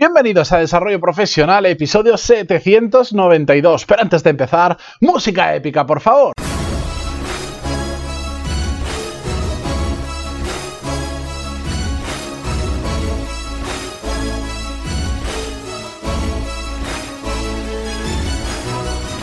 Bienvenidos a Desarrollo Profesional, episodio 792. Pero antes de empezar, música épica, por favor.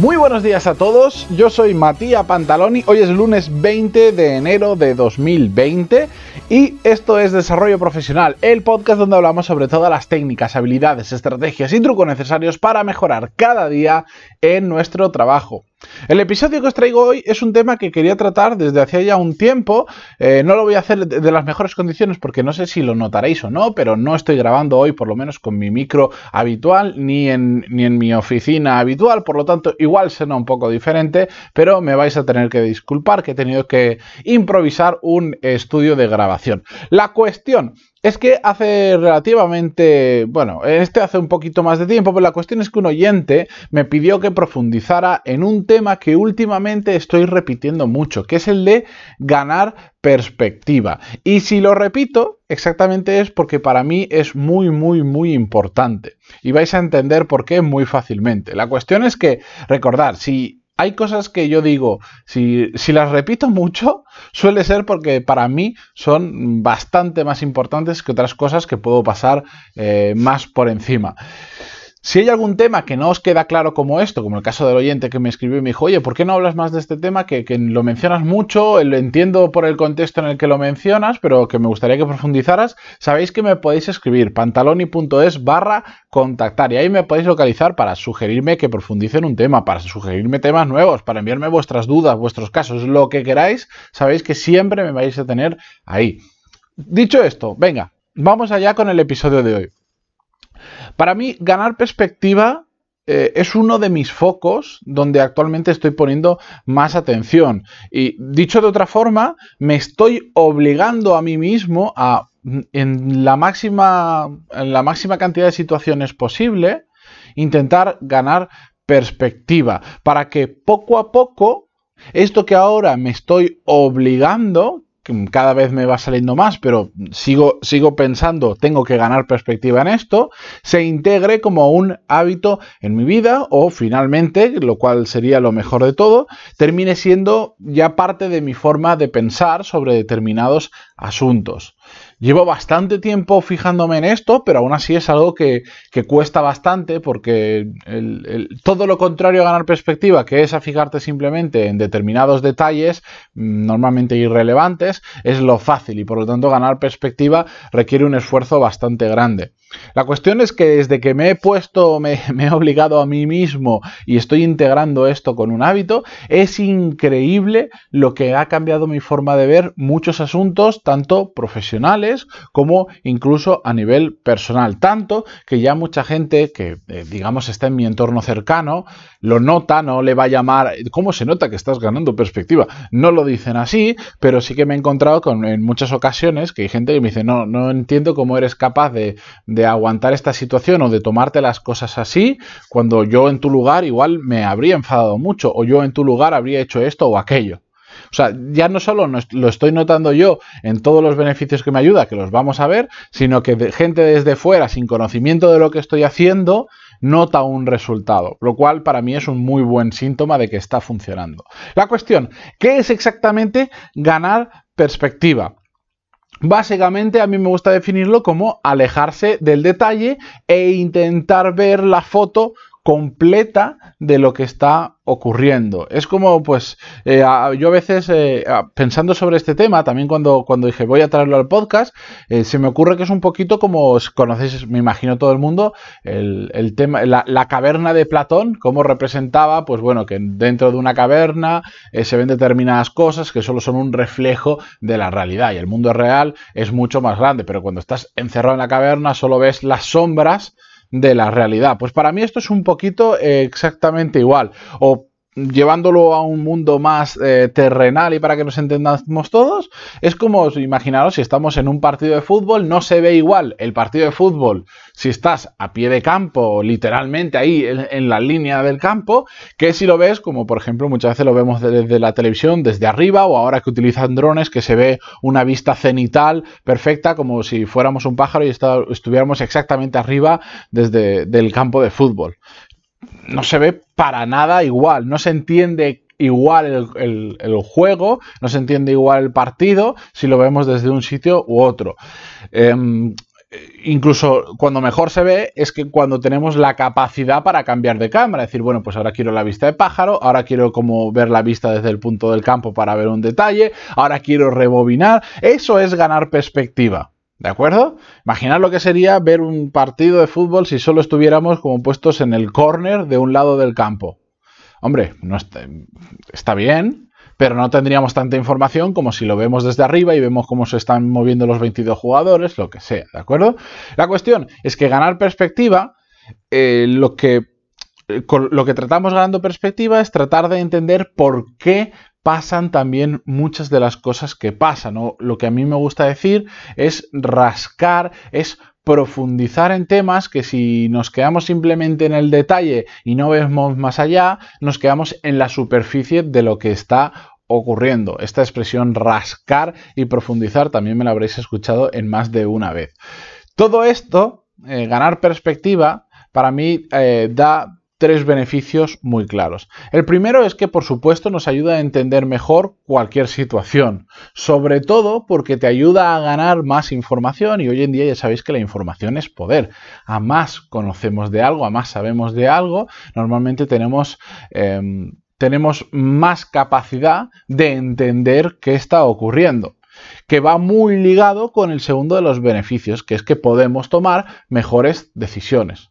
Muy buenos días a todos, yo soy Matías Pantaloni, hoy es lunes 20 de enero de 2020 y esto es Desarrollo Profesional, el podcast donde hablamos sobre todas las técnicas, habilidades, estrategias y trucos necesarios para mejorar cada día en nuestro trabajo. El episodio que os traigo hoy es un tema que quería tratar desde hacía ya un tiempo. Eh, no lo voy a hacer de las mejores condiciones porque no sé si lo notaréis o no, pero no estoy grabando hoy por lo menos con mi micro habitual ni en, ni en mi oficina habitual. Por lo tanto, igual suena un poco diferente, pero me vais a tener que disculpar que he tenido que improvisar un estudio de grabación. La cuestión es que hace relativamente, bueno, este hace un poquito más de tiempo, pero la cuestión es que un oyente me pidió que profundizara en un tema que últimamente estoy repitiendo mucho, que es el de ganar perspectiva. Y si lo repito, exactamente es porque para mí es muy, muy, muy importante. Y vais a entender por qué muy fácilmente. La cuestión es que, recordar, si hay cosas que yo digo, si, las repito mucho, suele ser porque para mí son bastante más importantes que otras cosas que puedo pasar eh, más por encima. Si hay algún tema que no os queda claro como esto, como el caso del oyente que me escribió y me dijo, oye, ¿por qué no hablas más de este tema? Que, lo mencionas mucho, lo entiendo por el contexto en el que lo mencionas, pero que me gustaría que profundizaras, sabéis que me podéis escribir pantaloni.es barra contactar y ahí me podéis localizar para sugerirme que profundice en un tema, para sugerirme temas nuevos, para enviarme vuestras dudas, vuestros casos, lo que queráis, sabéis que siempre me vais a tener ahí. Dicho esto, venga, vamos allá con el episodio de hoy. Para mí, ganar perspectiva eh, es uno de mis focos donde actualmente estoy poniendo más atención. Y dicho de otra forma, me estoy obligando a mí mismo a, en la máxima, en la máxima cantidad de situaciones posible, intentar ganar perspectiva para que poco a poco esto que ahora me estoy obligando, cada vez me va saliendo más, pero sigo, sigo pensando, tengo que ganar perspectiva en esto, se integre como un hábito en mi vida o finalmente, lo cual sería lo mejor de todo, termine siendo ya parte de mi forma de pensar sobre determinados asuntos. Llevo bastante tiempo fijándome en esto, pero aún así es algo que, cuesta bastante porque todo lo contrario a ganar perspectiva, que es a fijarte simplemente en determinados detalles, mm, normalmente irrelevantes, es lo fácil y por lo tanto ganar perspectiva requiere un esfuerzo bastante grande. La cuestión es que desde que me he puesto, me, he obligado a mí mismo y estoy integrando esto con un hábito, es increíble lo que ha cambiado mi forma de ver muchos asuntos, tanto profesionales como incluso a nivel personal. Tanto que ya mucha gente que, eh, digamos, está en mi entorno cercano, lo nota, no le va a llamar, ¿cómo se nota que estás ganando perspectiva? No lo dicen así, pero sí que me he encontrado con, en muchas ocasiones que hay gente que me dice, no, no entiendo cómo eres capaz de de aguantar esta situación o de tomarte las cosas así, cuando yo en tu lugar igual me habría enfadado mucho o yo en tu lugar habría hecho esto o aquello. O sea, ya no solo lo estoy notando yo en todos los beneficios que me ayuda, que los vamos a ver, sino que gente desde fuera, sin conocimiento de lo que estoy haciendo, nota un resultado, lo cual para mí es un muy buen síntoma de que está funcionando. La cuestión, ¿qué es exactamente ganar perspectiva? Básicamente a mí me gusta definirlo como alejarse del detalle e intentar ver la foto completa de lo que está ocurriendo. Es como, pues, eh, yo a veces, eh, pensando sobre este tema, también cuando, cuando dije voy a traerlo al podcast, eh, se me ocurre que es un poquito como, conocéis, me imagino todo el mundo, el, tema, la, caverna de Platón, cómo representaba, pues bueno, que dentro de una caverna se ven determinadas cosas que solo son un reflejo de la realidad y el mundo real es mucho más grande, pero cuando estás encerrado en la caverna solo ves las sombras de la realidad. Pues para mí esto es un poquito eh, exactamente igual. O llevándolo a un mundo más eh, terrenal y para que nos entendamos todos, es como, imaginaros, si estamos en un partido de fútbol, no se ve igual el partido de fútbol si estás a pie de campo, literalmente ahí en, la línea del campo, que si lo ves, como por ejemplo muchas veces lo vemos desde la televisión, desde arriba, o ahora que utilizan drones, que se ve una vista cenital perfecta, como si fuéramos un pájaro y estuviéramos exactamente arriba desde el campo de fútbol no se ve para nada igual, no se entiende igual el, juego, no se entiende igual el partido si lo vemos desde un sitio u otro. Em, incluso cuando mejor se ve es que cuando tenemos la capacidad para cambiar de cámara, decir, bueno, pues ahora quiero la vista de pájaro, ahora quiero como ver la vista desde el punto del campo para ver un detalle, ahora quiero rebobinar, eso es ganar perspectiva. ¿De acuerdo? Imaginad lo que sería ver un partido de fútbol si solo estuviéramos como puestos en el córner de un lado del campo. Hombre, no está, bien, pero no tendríamos tanta información como si lo vemos desde arriba y vemos cómo se están moviendo los 22 jugadores, lo que sea, ¿de acuerdo? La cuestión es que ganar perspectiva, eh, lo que lo que tratamos ganando perspectiva es tratar de entender por qué pasan también muchas de las cosas que pasan. Lo que a mí me gusta decir es rascar, es profundizar en temas que si nos quedamos simplemente en el detalle y no vemos más allá, nos quedamos en la superficie de lo que está ocurriendo. Esta expresión rascar y profundizar también me la habréis escuchado en más de una vez. Todo esto, eh, ganar perspectiva, para mí eh, da tres beneficios muy claros. El primero es que por supuesto nos ayuda a entender mejor cualquier situación, sobre todo porque te ayuda a ganar más información y hoy en día ya sabéis que la información es poder. A más conocemos de algo, a más sabemos de algo, normalmente tenemos... Em, tenemos más capacidad de entender qué está ocurriendo que va muy ligado con el segundo de los beneficios, que es que podemos tomar mejores decisiones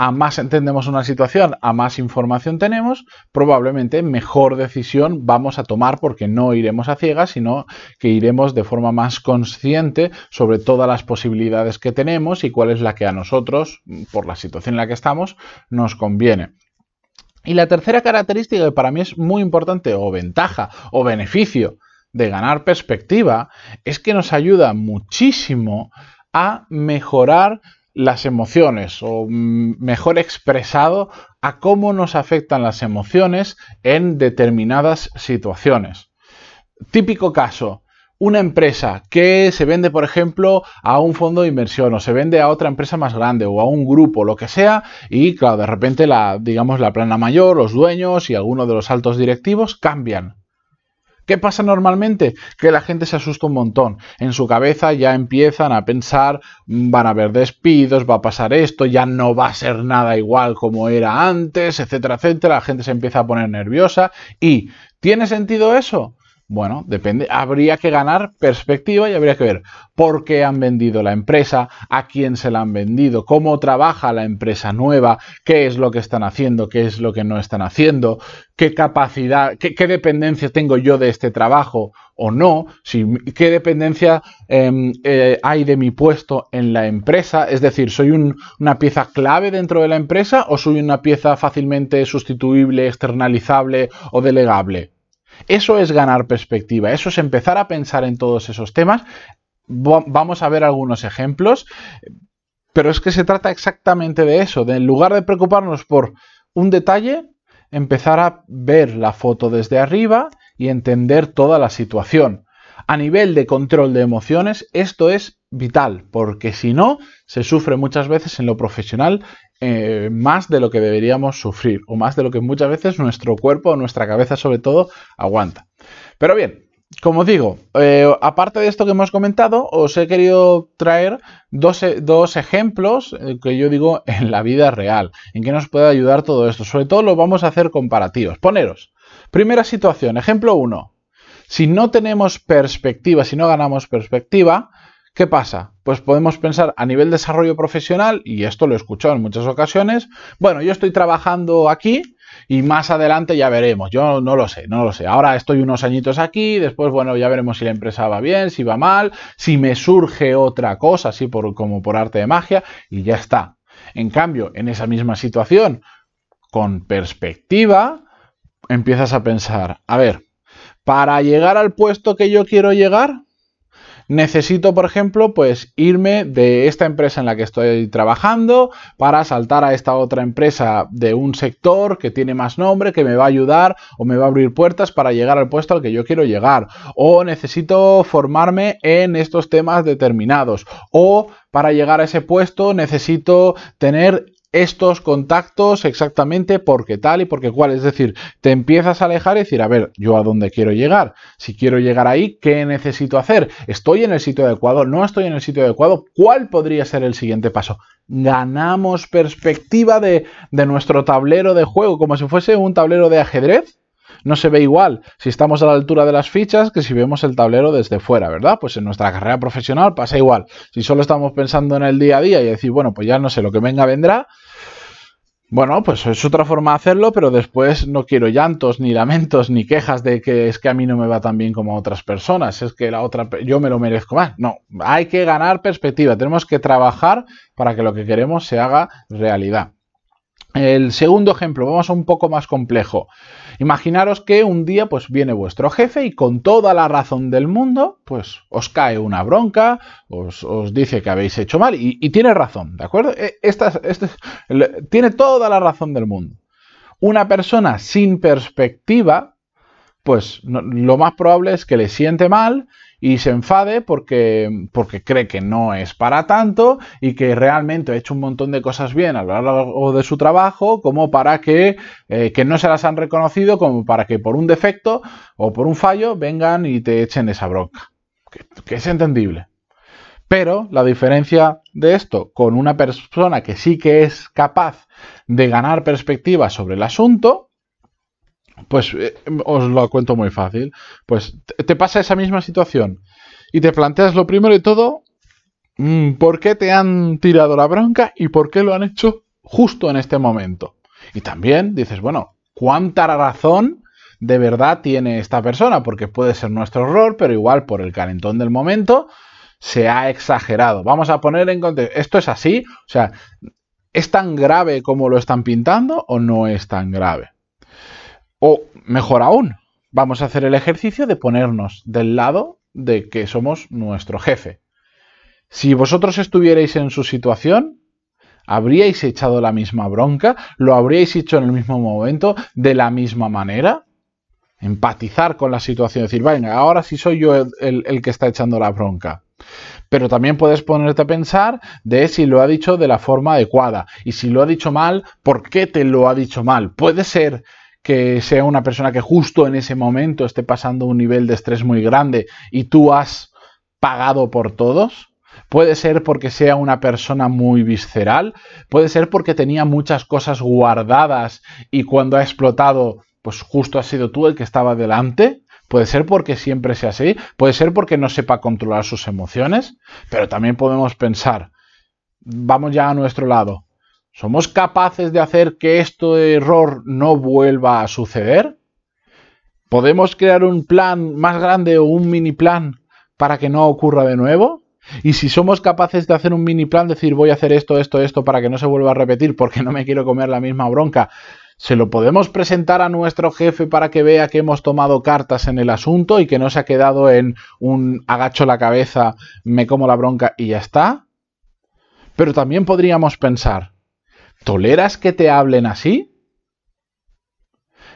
a más entendemos una situación, a más información tenemos, probablemente mejor decisión vamos a tomar porque no iremos a ciegas, sino que iremos de forma más consciente sobre todas las posibilidades que tenemos y cuál es la que a nosotros, por la situación en la que estamos, nos conviene. Y la tercera característica que para mí es muy importante, o ventaja, o beneficio de ganar perspectiva, es que nos ayuda muchísimo a mejorar las emociones o mejor expresado a cómo nos afectan las emociones en determinadas situaciones. Típico caso, una empresa que se vende, por ejemplo, a un fondo de inversión o se vende a otra empresa más grande o a un grupo, lo que sea, y claro, de repente la, digamos, la plana mayor, los dueños y algunos de los altos directivos cambian. ¿Qué pasa normalmente? Que la gente se asusta un montón. En su cabeza ya empiezan a pensar, mm, van a haber despidos, va a pasar esto, ya no va a ser nada igual como era antes, etcétera, etcétera. La gente se empieza a poner nerviosa. ¿Y tiene sentido eso? Bueno, depende. Habría que ganar perspectiva y habría que ver por qué han vendido la empresa, a quién se la han vendido, cómo trabaja la empresa nueva, qué es lo que están haciendo, qué es lo que no están haciendo, qué capacidad, qué, dependencia tengo yo de este trabajo o no, si, qué dependencia em, eh, hay de mi puesto en la empresa, es decir, soy una pieza clave dentro de la empresa o soy una pieza fácilmente sustituible, externalizable o delegable. Eso es ganar perspectiva, eso es empezar a pensar en todos esos temas. Vamos a ver algunos ejemplos, pero es que se trata exactamente de eso, de en lugar de preocuparnos por un detalle, empezar a ver la foto desde arriba y entender toda la situación. A nivel de control de emociones, esto es vital, porque si no, se sufre muchas veces en lo profesional eh, más de lo que deberíamos sufrir o más de lo que muchas veces nuestro cuerpo o nuestra cabeza sobre todo aguanta. Pero bien, como digo, eh, aparte de esto que hemos comentado, os he querido traer dos, dos, ejemplos eh, que yo digo en la vida real, en que nos puede ayudar todo esto. Sobre todo lo vamos a hacer comparativos. Poneros. Primera situación, ejemplo 1. Si no tenemos perspectiva, si no ganamos perspectiva, ¿Qué pasa? Pues podemos pensar a nivel desarrollo profesional, y esto lo he escuchado en muchas ocasiones, bueno, yo estoy trabajando aquí y más adelante ya veremos, yo no lo sé, no lo sé. Ahora estoy unos añitos aquí, después, bueno, ya veremos si la empresa va bien, si va mal, si me surge otra cosa, así por, como por arte de magia, y ya está. En cambio, en esa misma situación, con perspectiva, empiezas a pensar, a ver, para llegar al puesto que yo quiero llegar, necesito, por ejemplo, pues irme de esta empresa en la que estoy trabajando para saltar a esta otra empresa de un sector que tiene más nombre, que me va a ayudar o me va a abrir puertas para llegar al puesto al que yo quiero llegar. O necesito formarme en estos temas determinados. O para llegar a ese puesto necesito tener estos contactos exactamente porque tal y porque cual. Es decir, te empiezas a alejar y decir, a ver, yo a dónde quiero llegar. Si quiero llegar ahí, ¿qué necesito hacer? ¿Estoy en el sitio adecuado? ¿No estoy en el sitio adecuado? ¿Cuál podría ser el siguiente paso? Ganamos perspectiva de, de nuestro tablero de juego, como si fuese un tablero de ajedrez no se ve igual si estamos a la altura de las fichas que si vemos el tablero desde fuera, ¿verdad? Pues en nuestra carrera profesional pasa igual. Si solo estamos pensando en el día a día y decir, bueno, pues ya no sé, lo que venga vendrá, bueno, pues es otra forma de hacerlo, pero después no quiero llantos, ni lamentos, ni quejas de que es que a mí no me va tan bien como a otras personas, es que la otra yo me lo merezco más. No, hay que ganar perspectiva, tenemos que trabajar para que lo que queremos se haga realidad. El segundo ejemplo, vamos a un poco más complejo. Imaginaros que un día pues viene vuestro jefe y con toda la razón del mundo pues os cae una bronca, os, dice que habéis hecho mal y, tiene razón, ¿de acuerdo? E, esta, tiene toda la razón del mundo. Una persona sin perspectiva pues lo más probable es que le siente mal y se enfade porque, porque cree que no es para tanto y que realmente ha hecho un montón de cosas bien a lo largo de su trabajo como para que, eh, que no se las han reconocido, como para que por un defecto o por un fallo vengan y te echen esa bronca. que es entendible. Pero la diferencia de esto con una persona que sí que es capaz de ganar perspectiva sobre el asunto pues eh, os lo cuento muy fácil. Pues te pasa esa misma situación y te planteas lo primero de todo, mm, ¿por qué te han tirado la bronca y por qué lo han hecho justo en este momento? Y también dices, bueno, ¿cuánta razón de verdad tiene esta persona? Porque puede ser nuestro error, pero igual por el calentón del momento se ha exagerado. Vamos a poner en contexto, ¿esto es así? O sea, ¿es tan grave como lo están pintando o no es tan grave? O mejor aún, vamos a hacer el ejercicio de ponernos del lado de que somos nuestro jefe. Si vosotros estuvierais en su situación, ¿habríais echado la misma bronca? ¿Lo habríais hecho en el mismo momento, de la misma manera? Empatizar con la situación, decir, venga, ahora sí soy yo el, el que está echando la bronca. Pero también puedes ponerte a pensar de si lo ha dicho de la forma adecuada y si lo ha dicho mal, ¿por qué te lo ha dicho mal? Puede ser que sea una persona que justo en ese momento esté pasando un nivel de estrés muy grande y tú has pagado por todos. Puede ser porque sea una persona muy visceral, puede ser porque tenía muchas cosas guardadas y cuando ha explotado, pues justo has sido tú el que estaba delante. Puede ser porque siempre sea así, puede ser porque no sepa controlar sus emociones, pero también podemos pensar, vamos ya a nuestro lado, ¿Somos capaces de hacer que este error no vuelva a suceder? ¿Podemos crear un plan más grande o un mini plan para que no ocurra de nuevo? Y si somos capaces de hacer un mini plan, decir voy a hacer esto, esto, esto para que no se vuelva a repetir porque no me quiero comer la misma bronca, ¿se lo podemos presentar a nuestro jefe para que vea que hemos tomado cartas en el asunto y que no se ha quedado en un agacho la cabeza, me como la bronca y ya está? Pero también podríamos pensar, ¿Toleras que te hablen así?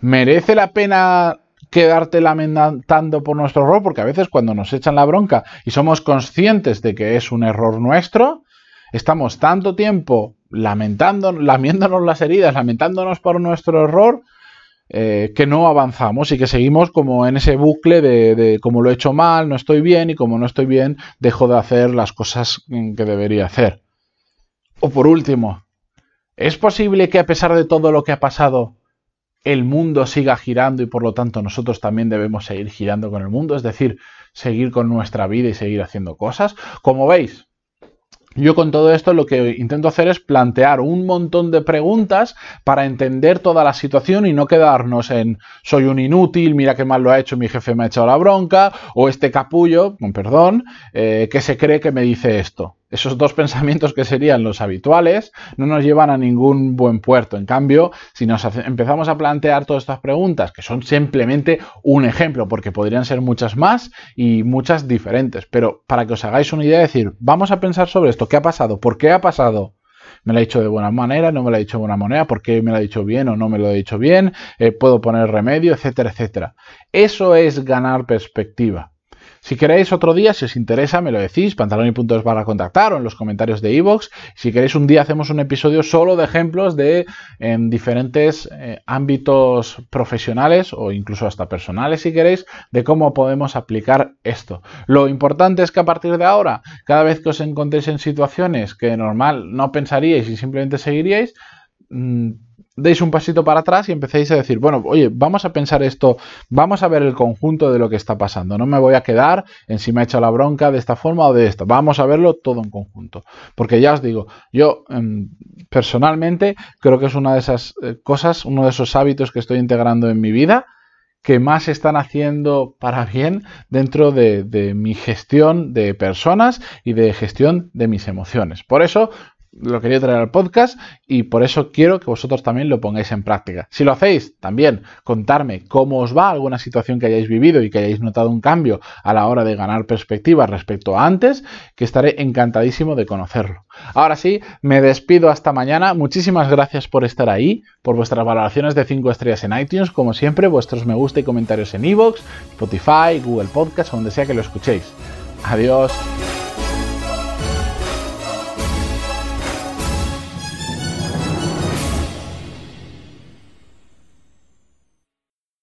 ¿Merece la pena quedarte lamentando por nuestro error? Porque a veces cuando nos echan la bronca y somos conscientes de que es un error nuestro, estamos tanto tiempo lamentando, lamiéndonos las heridas, lamentándonos por nuestro error, eh, que no avanzamos y que seguimos como en ese bucle de, de como lo he hecho mal, no estoy bien y como no estoy bien, dejo de hacer las cosas que debería hacer. O por último, ¿Es posible que a pesar de todo lo que ha pasado, el mundo siga girando y por lo tanto nosotros también debemos seguir girando con el mundo? Es decir, seguir con nuestra vida y seguir haciendo cosas. Como veis, yo con todo esto lo que intento hacer es plantear un montón de preguntas para entender toda la situación y no quedarnos en soy un inútil, mira qué mal lo ha hecho, mi jefe me ha echado la bronca, o este capullo, con perdón, eh, que se cree que me dice esto. Esos dos pensamientos que serían los habituales no nos llevan a ningún buen puerto. En cambio, si nos empezamos a plantear todas estas preguntas, que son simplemente un ejemplo, porque podrían ser muchas más y muchas diferentes, pero para que os hagáis una idea, decir, vamos a pensar sobre esto, ¿qué ha pasado? ¿Por qué ha pasado? me lo ha dicho de buena manera, no me lo ha dicho de buena manera, por qué me lo ha dicho bien o no me lo ha dicho bien, eh, puedo poner remedio, etcétera, etcétera. Eso es ganar perspectiva. Si queréis otro día, si os interesa, me lo decís, pantaloni.es para contactar o en los comentarios de iVoox. si queréis un día hacemos un episodio solo de ejemplos de diferentes eh, ámbitos profesionales o incluso hasta personales si queréis, de cómo podemos aplicar esto. Lo importante es que a partir de ahora, cada vez que os encontréis en situaciones que normal no pensaríais y simplemente seguiríais, mm, deis un pasito para atrás y empecéis a decir, bueno, oye, vamos a pensar esto, vamos a ver el conjunto de lo que está pasando. No me voy a quedar en si me ha hecho la bronca de esta forma o de esta. Vamos a verlo todo en conjunto. Porque ya os digo, yo em, personalmente creo que es una de esas eh, cosas, uno de esos hábitos que estoy integrando en mi vida que más están haciendo para bien dentro de, de, mi gestión de personas y de gestión de mis emociones. Por eso lo quería traer al podcast y por eso quiero que vosotros también lo pongáis en práctica. Si lo hacéis, también contarme cómo os va alguna situación que hayáis vivido y que hayáis notado un cambio a la hora de ganar perspectiva respecto a antes, que estaré encantadísimo de conocerlo. Ahora sí, me despido hasta mañana. Muchísimas gracias por estar ahí, por vuestras valoraciones de 5 estrellas en iTunes, como siempre, vuestros me gusta y comentarios en iVoox, Spotify, Google Podcast, donde sea que lo escuchéis. Adiós.